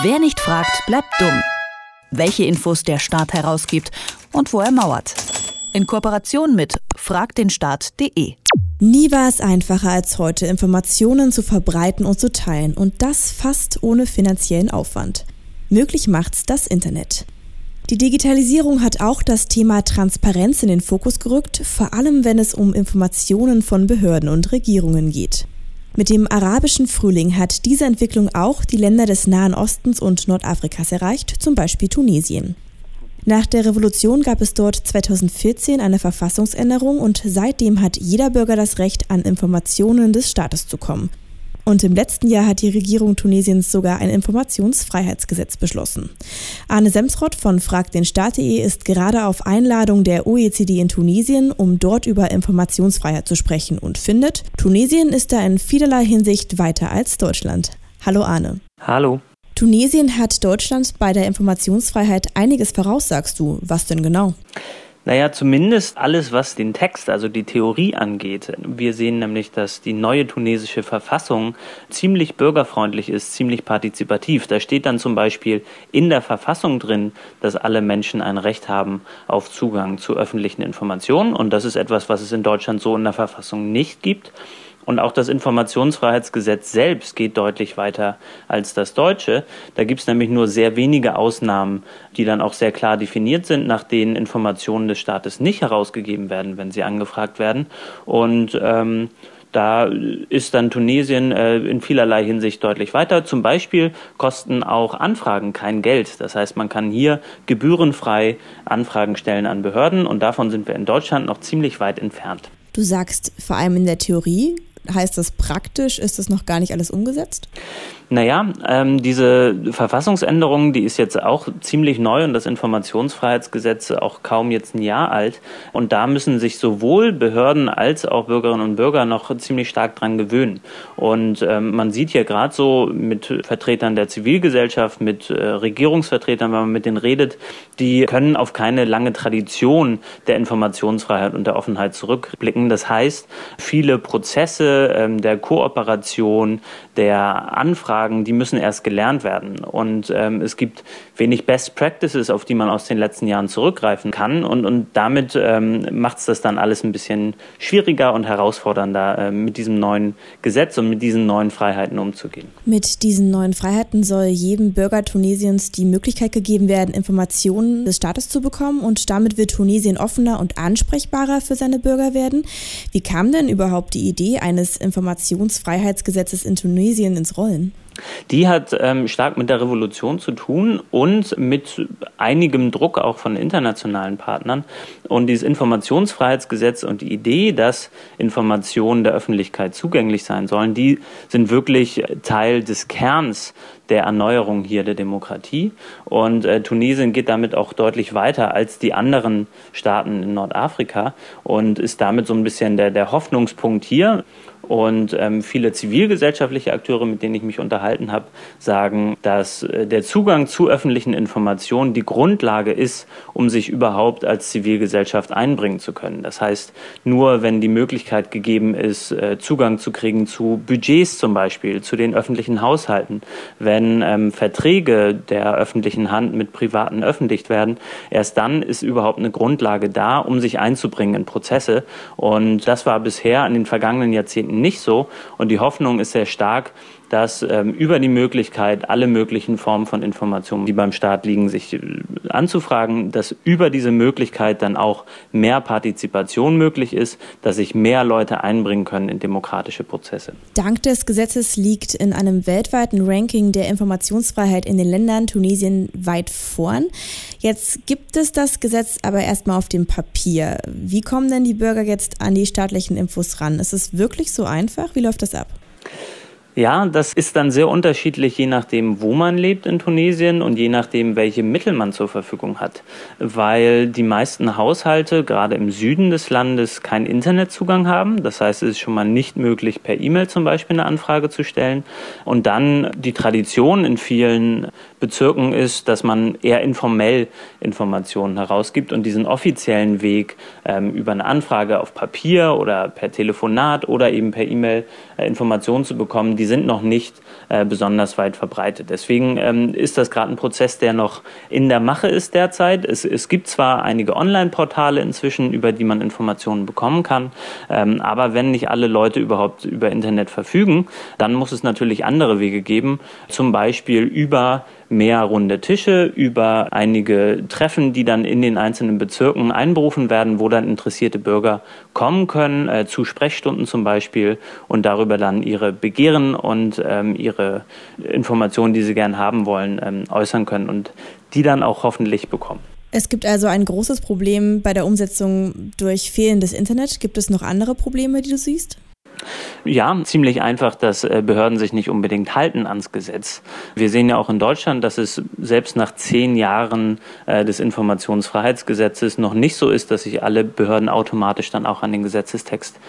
Wer nicht fragt, bleibt dumm. Welche Infos der Staat herausgibt und wo er mauert. In Kooperation mit fragdenstaat.de. Nie war es einfacher als heute, Informationen zu verbreiten und zu teilen und das fast ohne finanziellen Aufwand. Möglich macht's das Internet. Die Digitalisierung hat auch das Thema Transparenz in den Fokus gerückt, vor allem wenn es um Informationen von Behörden und Regierungen geht. Mit dem arabischen Frühling hat diese Entwicklung auch die Länder des Nahen Ostens und Nordafrikas erreicht, zum Beispiel Tunesien. Nach der Revolution gab es dort 2014 eine Verfassungsänderung und seitdem hat jeder Bürger das Recht, an Informationen des Staates zu kommen. Und im letzten Jahr hat die Regierung Tunesiens sogar ein Informationsfreiheitsgesetz beschlossen. Arne Semsrott von fragdenstaat.de ist gerade auf Einladung der OECD in Tunesien, um dort über Informationsfreiheit zu sprechen und findet, Tunesien ist da in vielerlei Hinsicht weiter als Deutschland. Hallo Arne. Hallo. Tunesien hat Deutschland bei der Informationsfreiheit einiges voraus, sagst du. Was denn genau? Naja, zumindest alles, was den Text, also die Theorie angeht. Wir sehen nämlich, dass die neue tunesische Verfassung ziemlich bürgerfreundlich ist, ziemlich partizipativ. Da steht dann zum Beispiel in der Verfassung drin, dass alle Menschen ein Recht haben auf Zugang zu öffentlichen Informationen. Und das ist etwas, was es in Deutschland so in der Verfassung nicht gibt. Und auch das Informationsfreiheitsgesetz selbst geht deutlich weiter als das deutsche. Da gibt es nämlich nur sehr wenige Ausnahmen, die dann auch sehr klar definiert sind, nach denen Informationen des Staates nicht herausgegeben werden, wenn sie angefragt werden. Und ähm, da ist dann Tunesien äh, in vielerlei Hinsicht deutlich weiter. Zum Beispiel kosten auch Anfragen kein Geld. Das heißt, man kann hier gebührenfrei Anfragen stellen an Behörden und davon sind wir in Deutschland noch ziemlich weit entfernt. Du sagst vor allem in der Theorie, heißt das praktisch? Ist das noch gar nicht alles umgesetzt? Naja, ähm, diese Verfassungsänderung, die ist jetzt auch ziemlich neu und das Informationsfreiheitsgesetz auch kaum jetzt ein Jahr alt. Und da müssen sich sowohl Behörden als auch Bürgerinnen und Bürger noch ziemlich stark dran gewöhnen. Und ähm, man sieht hier gerade so mit Vertretern der Zivilgesellschaft, mit äh, Regierungsvertretern, wenn man mit denen redet, die können auf keine lange Tradition der Informationsfreiheit und der Offenheit zurückblicken. Das heißt, viele Prozesse ähm, der Kooperation, der Anfrage, Fragen, die müssen erst gelernt werden. Und ähm, es gibt wenig Best Practices, auf die man aus den letzten Jahren zurückgreifen kann. Und, und damit ähm, macht es das dann alles ein bisschen schwieriger und herausfordernder, äh, mit diesem neuen Gesetz und mit diesen neuen Freiheiten umzugehen. Mit diesen neuen Freiheiten soll jedem Bürger Tunesiens die Möglichkeit gegeben werden, Informationen des Staates zu bekommen. Und damit wird Tunesien offener und ansprechbarer für seine Bürger werden. Wie kam denn überhaupt die Idee eines Informationsfreiheitsgesetzes in Tunesien ins Rollen? Die hat ähm, stark mit der Revolution zu tun und mit einigem Druck auch von internationalen Partnern. Und dieses Informationsfreiheitsgesetz und die Idee, dass Informationen der Öffentlichkeit zugänglich sein sollen, die sind wirklich Teil des Kerns der Erneuerung hier der Demokratie. Und äh, Tunesien geht damit auch deutlich weiter als die anderen Staaten in Nordafrika und ist damit so ein bisschen der, der Hoffnungspunkt hier. Und ähm, viele zivilgesellschaftliche Akteure, mit denen ich mich unterhalten habe, sagen, dass äh, der Zugang zu öffentlichen Informationen die Grundlage ist, um sich überhaupt als Zivilgesellschaft einbringen zu können. Das heißt, nur wenn die Möglichkeit gegeben ist, äh, Zugang zu kriegen zu Budgets zum Beispiel, zu den öffentlichen Haushalten, wenn ähm, Verträge der öffentlichen Hand mit Privaten öffentlich werden, erst dann ist überhaupt eine Grundlage da, um sich einzubringen in Prozesse. Und das war bisher in den vergangenen Jahrzehnten nicht so. Und die Hoffnung ist sehr stark, dass ähm, über die Möglichkeit, alle möglichen Formen von Informationen, die beim Staat liegen, sich äh, anzufragen, dass über diese Möglichkeit dann auch mehr Partizipation möglich ist, dass sich mehr Leute einbringen können in demokratische Prozesse. Dank des Gesetzes liegt in einem weltweiten Ranking der Informationsfreiheit in den Ländern Tunesien weit vorn. Jetzt gibt es das Gesetz aber erstmal auf dem Papier. Wie kommen denn die Bürger jetzt an die staatlichen Infos ran? Ist es wirklich so einfach? Wie läuft das ab? Ja, das ist dann sehr unterschiedlich, je nachdem, wo man lebt in Tunesien und je nachdem, welche Mittel man zur Verfügung hat. Weil die meisten Haushalte, gerade im Süden des Landes, keinen Internetzugang haben. Das heißt, es ist schon mal nicht möglich, per E-Mail zum Beispiel eine Anfrage zu stellen. Und dann die Tradition in vielen Bezirken ist, dass man eher informell Informationen herausgibt und diesen offiziellen Weg ähm, über eine Anfrage auf Papier oder per Telefonat oder eben per E-Mail äh, Informationen zu bekommen, die sind noch nicht äh, besonders weit verbreitet. Deswegen ähm, ist das gerade ein Prozess, der noch in der Mache ist derzeit. Es, es gibt zwar einige Online-Portale inzwischen, über die man Informationen bekommen kann, ähm, aber wenn nicht alle Leute überhaupt über Internet verfügen, dann muss es natürlich andere Wege geben, zum Beispiel über mehr runde Tische, über einige Treffen, die dann in den einzelnen Bezirken einberufen werden, wo dann interessierte Bürger kommen können, äh, zu Sprechstunden zum Beispiel und darüber dann ihre Begehren und ähm, ihre Informationen, die sie gern haben wollen, ähm, äußern können und die dann auch hoffentlich bekommen. Es gibt also ein großes Problem bei der Umsetzung durch fehlendes Internet. Gibt es noch andere Probleme, die du siehst? Ja, ziemlich einfach, dass äh, Behörden sich nicht unbedingt halten ans Gesetz. Wir sehen ja auch in Deutschland, dass es selbst nach zehn Jahren äh, des Informationsfreiheitsgesetzes noch nicht so ist, dass sich alle Behörden automatisch dann auch an den Gesetzestext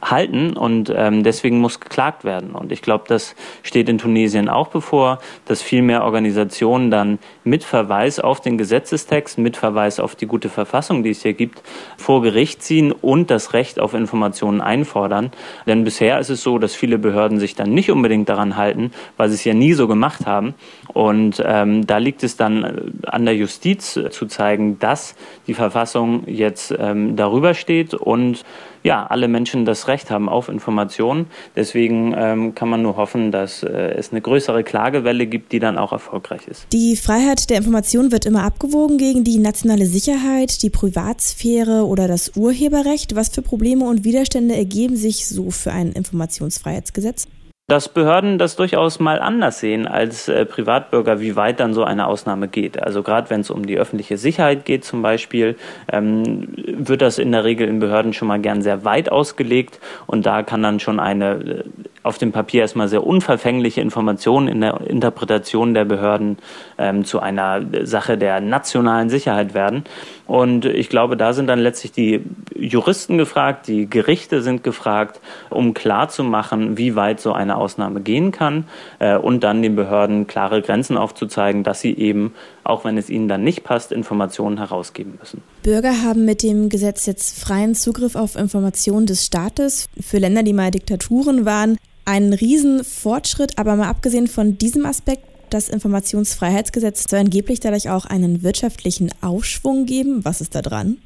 halten. Und ähm, deswegen muss geklagt werden. Und ich glaube, das steht in Tunesien auch bevor, dass viel mehr Organisationen dann mit Verweis auf den Gesetzestext, mit Verweis auf die gute Verfassung, die es hier gibt, vor Gericht ziehen und das Recht auf Informationen einfordern. Denn bisher ist es so, dass viele Behörden sich dann nicht unbedingt daran halten, weil sie es ja nie so gemacht haben. Und ähm, da liegt es dann äh, an der Justiz äh, zu zeigen, dass die Verfassung jetzt ähm, darüber steht und ja, alle Menschen das Recht haben auf Informationen. Deswegen ähm, kann man nur hoffen, dass äh, es eine größere Klagewelle gibt, die dann auch erfolgreich ist. Die Freiheit der Information wird immer abgewogen gegen die nationale Sicherheit, die Privatsphäre oder das Urheberrecht. Was für Probleme und Widerstände ergeben sich so für ein Informationsfreiheitsgesetz? Dass Behörden das durchaus mal anders sehen als äh, Privatbürger, wie weit dann so eine Ausnahme geht. Also gerade wenn es um die öffentliche Sicherheit geht zum Beispiel, ähm, wird das in der Regel in Behörden schon mal gern sehr weit ausgelegt und da kann dann schon eine äh, auf dem Papier erstmal sehr unverfängliche Information in der Interpretation der Behörden ähm, zu einer Sache der nationalen Sicherheit werden. Und ich glaube, da sind dann letztlich die Juristen gefragt, die Gerichte sind gefragt, um klarzumachen, wie weit so eine Ausnahme gehen kann äh, und dann den Behörden klare Grenzen aufzuzeigen, dass sie eben, auch wenn es ihnen dann nicht passt, Informationen herausgeben müssen. Bürger haben mit dem Gesetz jetzt freien Zugriff auf Informationen des Staates. Für Länder, die mal Diktaturen waren, ein Riesenfortschritt, aber mal abgesehen von diesem Aspekt, das Informationsfreiheitsgesetz soll angeblich dadurch auch einen wirtschaftlichen Aufschwung geben. Was ist da dran?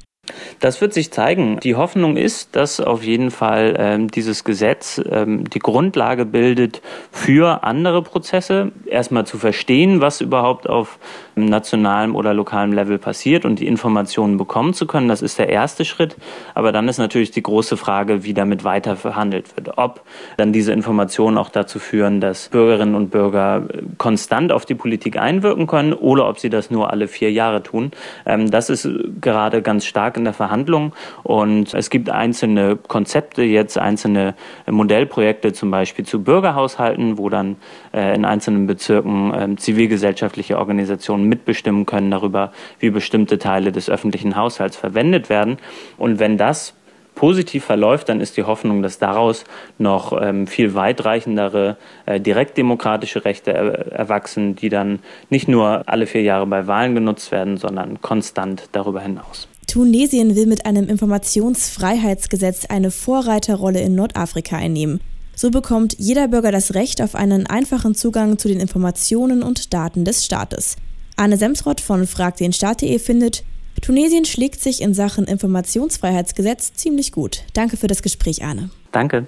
Das wird sich zeigen. Die Hoffnung ist, dass auf jeden Fall ähm, dieses Gesetz ähm, die Grundlage bildet für andere Prozesse. Erstmal zu verstehen, was überhaupt auf nationalem oder lokalem Level passiert und die Informationen bekommen zu können. Das ist der erste Schritt. Aber dann ist natürlich die große Frage, wie damit weiter verhandelt wird. Ob dann diese Informationen auch dazu führen, dass Bürgerinnen und Bürger konstant auf die Politik einwirken können oder ob sie das nur alle vier Jahre tun. Ähm, das ist gerade ganz stark in der Verhandlung und es gibt einzelne Konzepte jetzt, einzelne Modellprojekte zum Beispiel zu Bürgerhaushalten, wo dann äh, in einzelnen Bezirken äh, zivilgesellschaftliche Organisationen mitbestimmen können darüber, wie bestimmte Teile des öffentlichen Haushalts verwendet werden. Und wenn das positiv verläuft, dann ist die Hoffnung, dass daraus noch ähm, viel weitreichendere äh, direktdemokratische Rechte er erwachsen, die dann nicht nur alle vier Jahre bei Wahlen genutzt werden, sondern konstant darüber hinaus. Tunesien will mit einem Informationsfreiheitsgesetz eine Vorreiterrolle in Nordafrika einnehmen. So bekommt jeder Bürger das Recht auf einen einfachen Zugang zu den Informationen und Daten des Staates. Arne Semsrott von fragdenstaat.de findet, Tunesien schlägt sich in Sachen Informationsfreiheitsgesetz ziemlich gut. Danke für das Gespräch, Arne. Danke.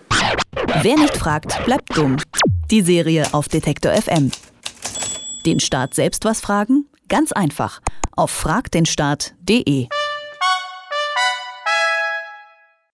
Wer nicht fragt, bleibt dumm. Die Serie auf Detektor FM. Den Staat selbst was fragen? Ganz einfach. Auf fragdenstaat.de.